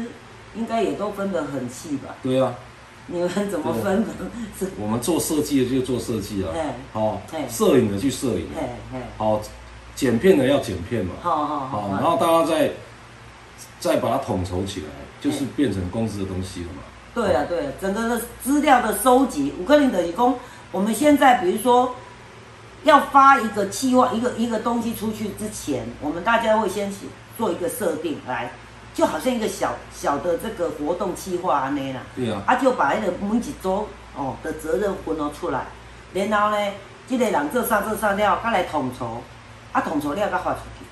应该也都分得很细吧？对啊，你们怎么分？的？是，我们做设计的就做设计啊嘿，好嘿，摄影的去摄影，嘿嘿，好，剪片的要剪片嘛，好好好好，然后大家再再把它统筹起来，就是变成公司的东西了嘛。对啊，对啊，整个的资料的收集，五个人的理工，我们现在比如说要发一个计划，一个一个东西出去之前，我们大家会先去做一个设定，来，就好像一个小小的这个活动计划安尼啦，对啊，啊就把那个每一组哦的责任分了出来，然后呢，这个人做啥做啥了，再来统筹，啊统筹了再发出去，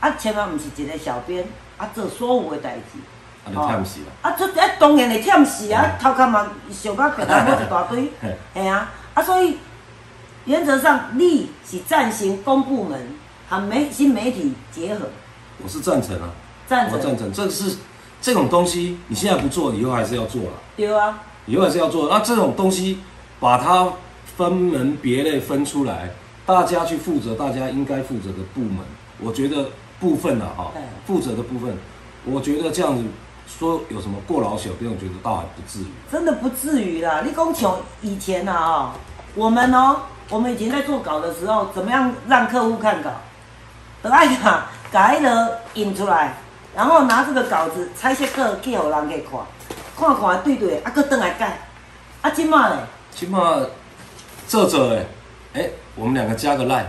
啊千万不是一个小编啊做所有的代志。啊，就忝死啦。啊，这啊当然会忝死啊，头壳嘛想到别人某一大堆。嘿，系啊，啊所以原则上你是赞成公部门和媒新媒体结合，我是赞成啊，赞成。我赞成，这是这种东西，你现在不做，以后还是要做了，对啊，以后还是要做。那这种东西，把它分门别类分出来，大家去负责大家应该负责的部门，我觉得部分啊哈，负责的部分，我觉得这样子说有什么过劳小编，我觉得倒还不至于。真的不至于啦。你讲像以前呐哦，我们哦，我们以前在做稿的时候，怎么样让客户看稿？等爱把把迄个印出来，然后拿这个稿子彩色课寄互人去看，看看对对，啊，搁倒来改。啊，即马咧，起码这这哎，哎，我们两个加个赖，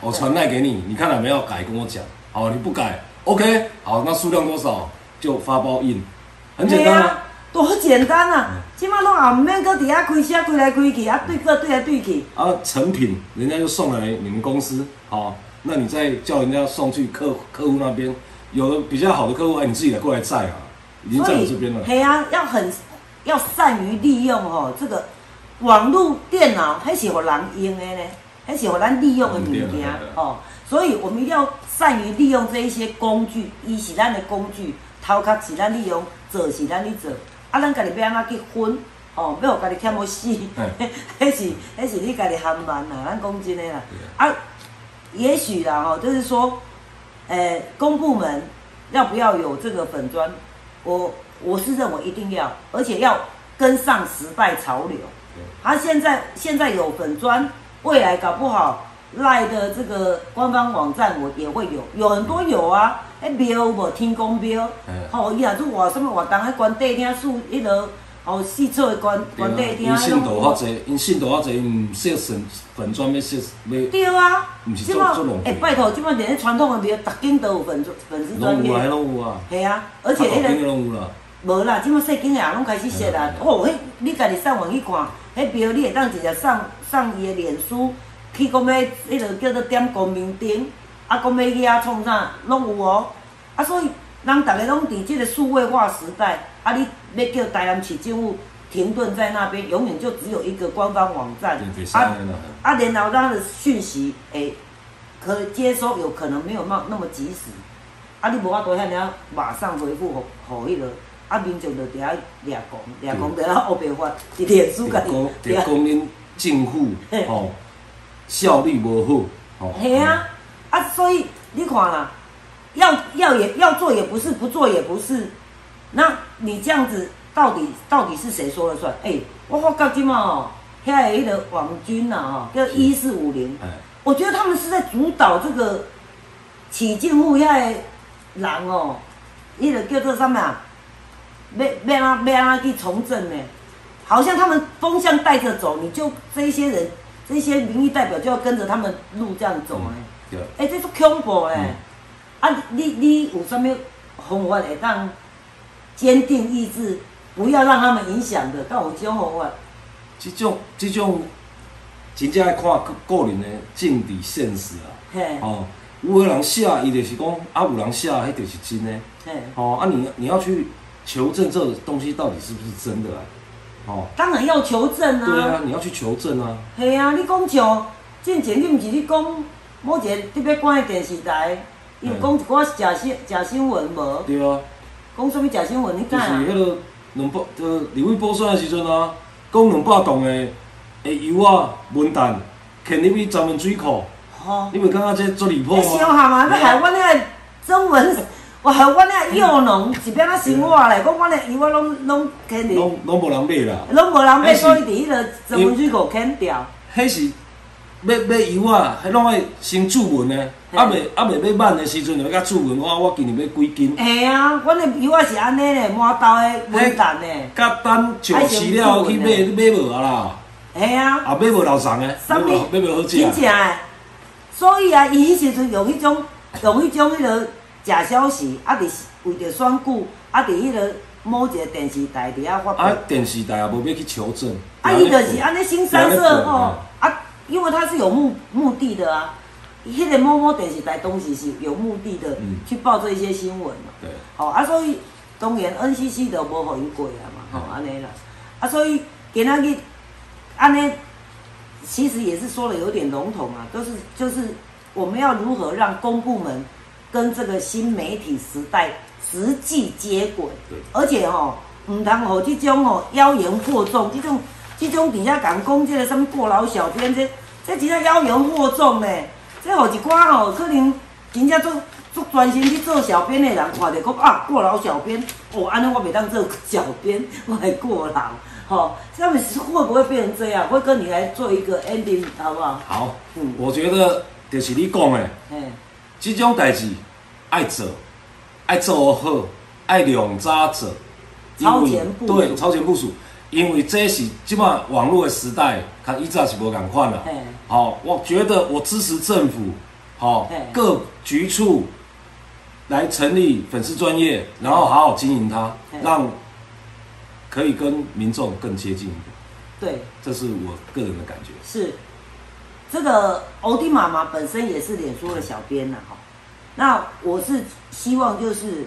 我传赖给你，你看了没有改跟我讲。好，你不改，OK，好，那数量多少就发包印，很简单啊。嘿啊，多简单啊！起码拢也毋免搁伫遐开车开来开去，啊对个对来对去。啊，成品人家就送来你们公司，好，那你再叫人家送去客客户那边，有的比较好的客户，哎，你自己来过来载啊，已经在我这边了。嘿啊，要很要善于利用哦、这个网络电脑，还是互人用的呢，迄是互咱利用的物件嗯对啊对啊哦。所以我们一定要善于利用这一些工具，伊是咱的工具，头壳是咱利用，做是咱去做，啊，咱家己要安怎去分？哦，要互家己欠要死，迄是迄是你家己含慢啦，咱讲真诶啦。啊，也许啦哈、就是说，呃，公部门要不要有这个粉砖？我我是认为一定要，而且要跟上时代潮流。他现在现在有粉砖，未来搞不好赖的这个官方网站我也会有，有很多有啊，迄庙无天公庙嗯，吼、伊若做活什么活动，迄官邸厅树迄落吼四处的官官邸厅因信徒较济，因信徒较济，毋设粉粉砖要设要对啊，毋是做做浪费哎，拜托，即马连传统的庙，逐间都有粉粉丝专拢有啊，业，拢有啊，系啊，而且迄、啊大间的个拢有啦。无啦，即马细间的也拢开始设啦嗯。哦，迄你家己上网去看，迄标你会当直接上上伊的脸书，去讲要迄个叫做点公民灯，啊，讲要去啊创啥，拢有哦。啊，所以人逐个拢伫即个数位化时代，啊，你要叫台南市政府停顿在那边，永远就只有一个官方网站，啊啊，然后他的讯息诶，可接收有可能没有那那么及时，啊，你无法度遐尔马上回复互互迄个。啊，民众就伫遐掠讲，掠讲伫遐黑白法，伫脸书家己。伫讲恁政府吼效率无好。吼。系啊，啊，所以你看啦，要要也要做也不是，不做也不是。那你这样子，到底到底是谁说了算？哎，我发觉今嘛哦，遐个迄个网军呐吼，叫一四五零。我觉得他们是在主导这个起进户遐个人哦，迄个叫做什么啊？要要啊要啊去从政呢，好像他们风向带着走，你就这些人，这些民意代表就要跟着他们路这样走哎。对。哎，这是恐怖哎！啊，你你有什么方法会当坚定意志，不要让他们影响的？到有这种方法？这种这种，真正要看个人的政治现实啊。嘿。哦，有个人写，伊就是讲，啊，有人写，迄就是真的。嘿。哦，啊，你你要去。求证这东西到底是不是真的啊？哦，当然要求证啊。对啊，你要去求证啊。系啊，你讲像之前你毋是你讲某一个特别关的电视台，伊有讲一寡假新假新闻无？对啊。讲什么假新闻？你讲就是迄个两百，呃，李伟补选的时阵啊，讲两百栋的的油啊、文旦，肯入去专门水库。哦。你袂感觉这做离谱吗？小下嘛，那海湾那个中文。哇！我那幼农是变啊生活嘞，讲我那油我拢拢肯定，拢拢无人买啦，拢无人买，所以伫迄个十分水果砍掉。迄是买买油啊，迄拢爱先注文的，啊未啊未要满的时阵就要甲注文，我我今年要几斤？系啊，我那油啊是安尼嘞，满兜的稳蛋嘞。甲等上市了去买买无啊啦？系啊。啊买无老长的，买无买无好食。真正诶，所以啊，伊迄时阵用迄种用迄种迄个。假消息，啊！伫为着选举，啊！伫迄个某一个电视台伫遐发布。啊！电视台也无要去求证。啊！伊就是安尼新三色吼，啊！因为他是有目目的的啊。迄个某某电视台东西是有目的的，去报这一些新闻嘛。对。好啊，所以当然 NCC 都无互伊过啊嘛，吼安尼啦。啊，所以今仔日安尼，其实也是说的有点笼统啊，都是就是我们要如何让公部门。跟这个新媒体时代实际接轨，而且吼，唔通吼即种吼妖言惑众，即种即种底下讲攻击的什么过劳小编，这这真正妖言惑众呢？这吼一寡吼可能真正做做专心去做小编的人，看着讲啊过劳小编，哦，安尼我袂当做小编，我还过劳，吼，他们会不会变成这样？会跟你来做一个 ending，好不好？好，嗯，我觉得就是你讲的。这种代志爱做，爱做好，爱两早做，超前部署。对，超前部署，因为这是即马网络的时代，看以前是无共款啦。好，我觉得我支持政府，好各局处来成立粉丝专业，然后好好经营它，让可以跟民众更接近一点。对，这是我个人的感觉。是。这个欧弟妈妈本身也是脸书的小编呐，哈，那我是希望就是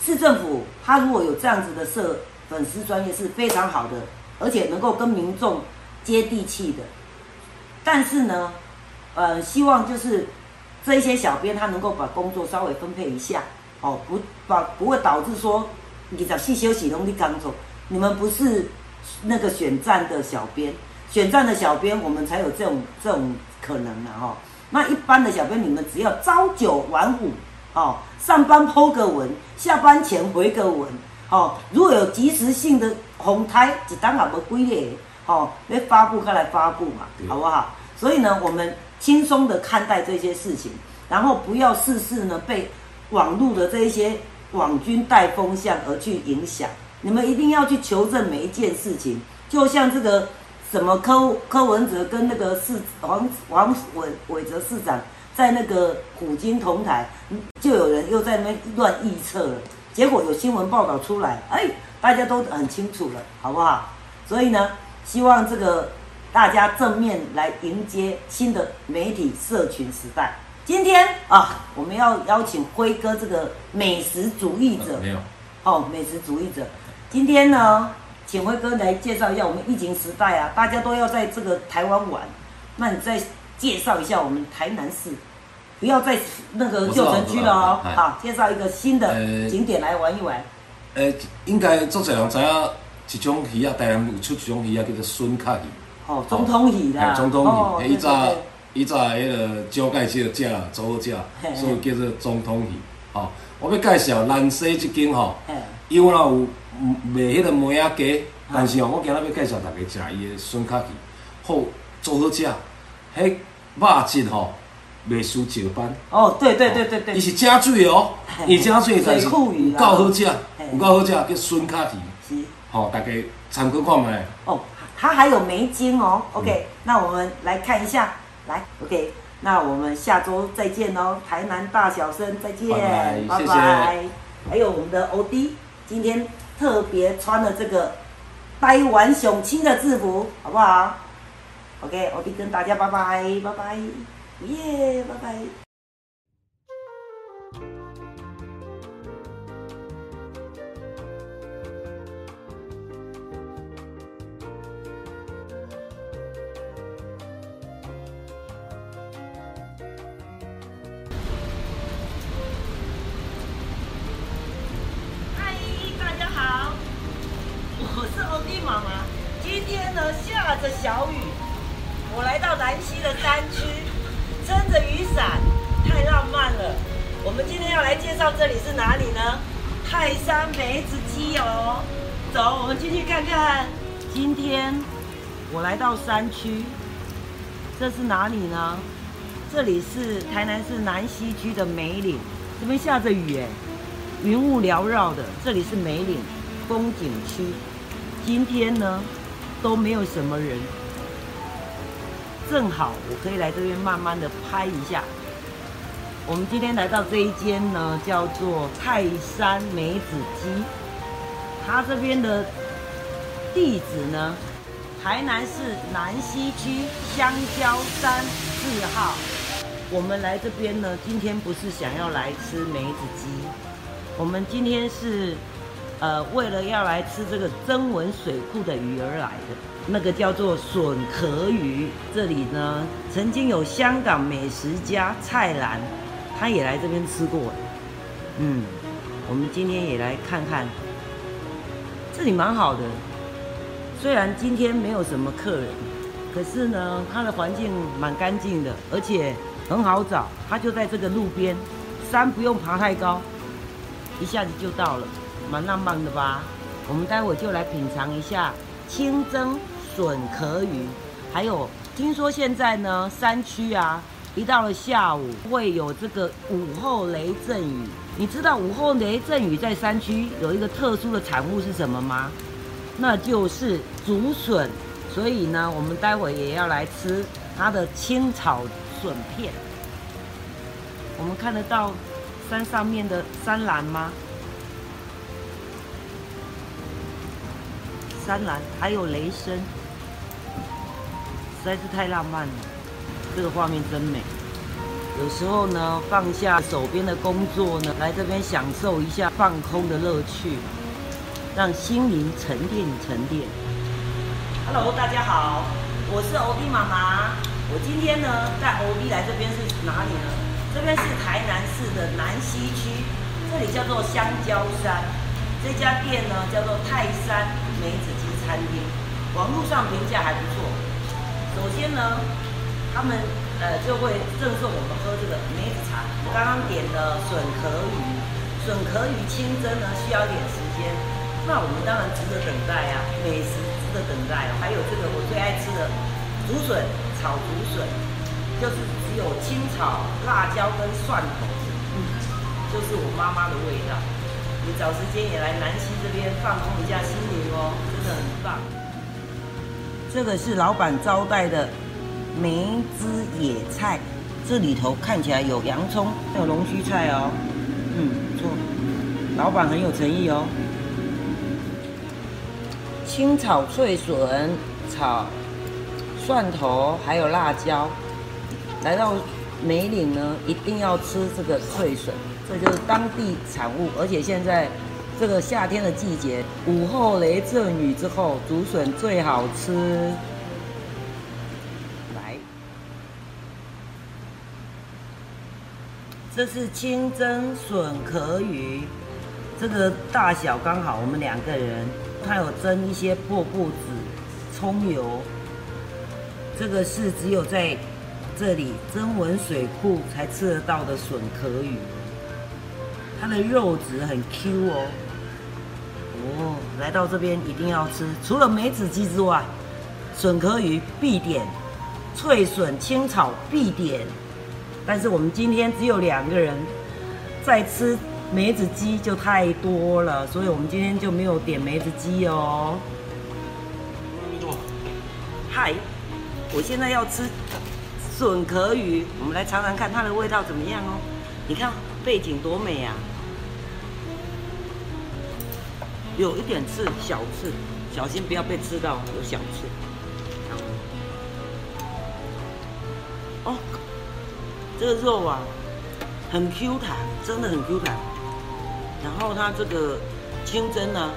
市政府他如果有这样子的设粉丝专业是非常好的，而且能够跟民众接地气的，但是呢，呃，希望就是这些小编他能够把工作稍微分配一下，哦，不把不会导致说你早细休息容易刚走，你们不是那个选战的小编。选站的小编，我们才有这种这种可能呢，哈。那一般的小编，你们只要朝九晚五，哦，上班剖个文，下班前回个文，哦，如果有及时性的红台，一单也无归列，哦，要发布开来发布嘛，好不好？所以呢，我们轻松的看待这些事情，然后不要事事呢被网络的这一些网军带风向而去影响。你们一定要去求证每一件事情，就像这个。什么柯柯文哲跟那个市黄黄伟伟哲市长在那个虎鲸同台，就有人又在那乱预测了。结果有新闻报道出来，哎，大家都很清楚了，好不好？所以呢，希望这个大家正面来迎接新的媒体社群时代。今天啊，我们要邀请辉哥这个美食主义者，没有，哦，美食主义者。今天呢，请辉哥来介绍一下我们疫情时代啊，大家都要在这个台湾玩，那你再介绍一下我们台南市，不要在那个旧城区了哦，好，介绍一个新的呃景点来玩一玩。诶，应该足侪人知影一种鱼啊，台南有出一种鱼啊，叫做笋壳鱼。哦，总统鱼啦，嘿总统哦鱼，嘿，伊早对对对。伊早迄个招介绍食啦，做好所以叫做总统鱼。哦，我要介绍南西即间吼，嘿。伊有若有卖迄个梅仔鸡，但是哦，我今仔要介绍大家食伊的笋壳鱼，好做好食，迄肉质吼袂输石斑。哦，对对对对对。伊，是正水哦，嘿伊正水，但是有啦。够好食，嘿。有够好食，叫笋壳鱼。是。吼，大家参考看觅。哦，它还有梅精哦。OK，、那嗯我们来看一下，来 OK，那我们下周再见哦，台南大小生再见，拜拜还有我们的欧弟，今天特别穿了这个呆玩雄青的制服，好不好？OK，欧弟跟大家拜拜，拜拜，耶，拜拜。山区，这是哪里呢？这里是台南市南溪区的梅岭，这边下着雨哎。云雾缭绕的，这里是梅岭风景区。今天呢都没有什么人，正好我可以来这边慢慢的拍一下。我们今天来到这一间呢，叫做泰山梅子鸡，它这边的地址呢，台南市南溪区香蕉山四号。我们来这边呢，今天不是想要来吃梅子鸡，我们今天是，呃，为了要来吃这个曾文水库的鱼而来的，那个叫做笋壳鱼。这里呢，曾经有香港美食家蔡澜，他也来这边吃过。嗯，我们今天也来看看，这里蛮好的。虽然今天没有什么客人，可是呢，它的环境蛮干净的，而且很好找。它就在这个路边，山不用爬太高，一下子就到了，蛮浪漫的吧？我们待会就来品尝一下清蒸笋壳鱼，还有听说现在呢，山区啊，一到了下午会有这个午后雷阵雨。你知道午后雷阵雨在山区有一个特殊的产物是什么吗？那就是竹笋。所以呢，我们待会也要来吃它的青草笋片。我们看得到山上面的山岚吗？山岚还有雷声，实在是太浪漫了。这个画面真美。有时候呢，放下手边的工作呢，来这边享受一下放空的乐趣，让心灵沉淀沉淀。Hello，大家好，我是欧弟妈妈。我今天呢带欧弟来这边是哪里呢？这边是台南市的南溪区，这里叫做香蕉山。这家店呢叫做泰山梅子鸡餐厅，网络上评价还不错。首先呢，他们呃就会赠送我们喝这个梅子茶。我刚刚点的笋壳鱼，笋壳鱼清蒸呢需要一点时间，那我们当然值得等待啊，美食值得等待哦。还有这个我最爱吃的竹笋炒竹笋，就是只有清炒辣椒跟蒜头，嗯，就是我妈妈的味道。你找时间也来南溪这边放松一下心灵哦，真的很棒。这个是老板招待的梅枝野菜，这里头看起来有洋葱，还有龙须菜哦，嗯，不错，老板很有诚意哦。清炒脆笋，炒蒜头，还有辣椒。来到梅岭呢，一定要吃这个脆笋，这就是当地产物，而且现在这个夏天的季节，午后雷阵雨之后，竹笋最好吃。来，这是清蒸笋壳鱼，这个大小刚好我们两个人。它有蒸一些破布子、葱油，这个是只有在。这里增文水库才吃得到的笋壳鱼，它的肉质很 Q 哦。哦，来到这边一定要吃，除了梅子鸡之外，笋壳鱼必点，脆笋清炒必点。但是我们今天只有两个人，在吃梅子鸡就太多了，所以我们今天就没有点梅子鸡哦。嗨，我现在要吃。笋壳鱼，我们来尝尝看它的味道怎么样哦。你看背景多美啊！有一点刺，小刺，小心不要被吃到，有小刺。哦，这个肉啊，很 Q 弹，真的很 Q 弹。然后它这个清蒸呢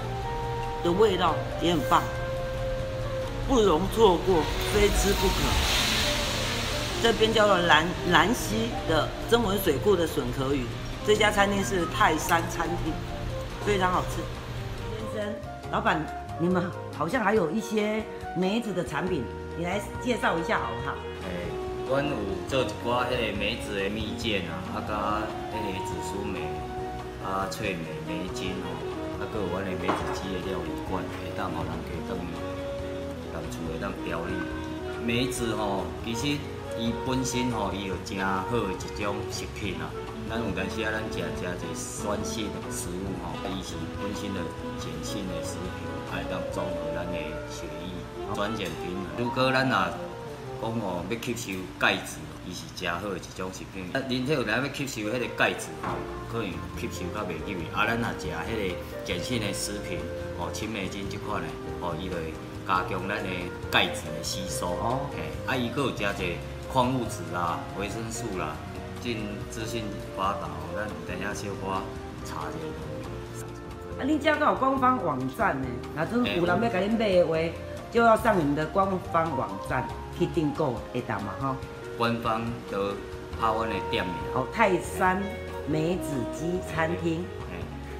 的味道也很棒，不容错过，非吃不可。这边叫做兰兰溪的增文水库的笋壳鱼，这家餐厅是泰山餐厅，非常好吃。先生，老板，你们好像还有一些梅子的产品，你来介绍一下好不好？诶，阮有做一寡迄个梅子的蜜饯啊，啊加迄个紫苏梅，啊翠梅梅精吼，啊搁有阮的梅子鸡的料理馆，会当互人家当当厝会当调理。梅子吼，其实。伊本身吼，伊有真好的一种食品啊。咱有阵时啊，咱食食一酸性的食物吼，伊是本身的碱性的食品，会当综合咱的血液转碱品。如果咱若讲吼要吸收钙质，伊是真好的一种食品。啊，人体有当要吸收迄个钙质吼，可能吸收较袂入去。啊，咱若食迄个碱性的食品，哦，青梅精即款的，哦，伊会加强咱的钙质的吸收。哦，嘿，啊，伊佫有加者。矿物质啦，维生素啦，进资讯发达，咱等下小可查一下。啊，你家都有官方网站呢，那阵有人要甲恁买的话，就要上你们的官方网站去订购，会当嘛吼？官方的台湾的店名。哦，泰山梅子鸡餐厅。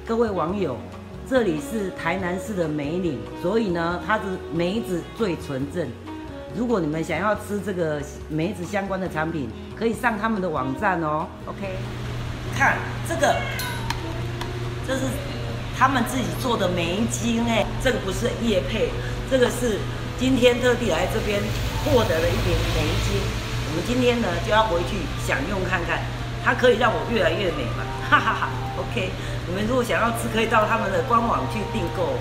各位网友，这里是台南市的梅岭，所以呢，它的梅子最纯正。如果你们想要吃这个梅子相关的产品，可以上他们的网站哦。OK，看这个，这是他们自己做的梅精哎，这个不是叶配，这个是今天特地来这边获得了一点梅精。我们今天呢就要回去享用看看，它可以让我越来越美嘛，哈哈哈。OK，你们如果想要吃，可以到他们的官网去订购。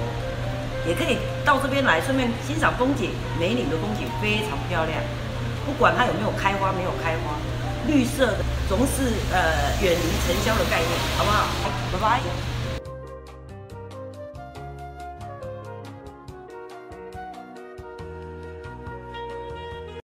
也可以到这边来，顺便欣赏风景。梅岭的风景非常漂亮，不管它有没有开花，没有开花，绿色的总是呃远离尘嚣的概念，好不好？拜拜。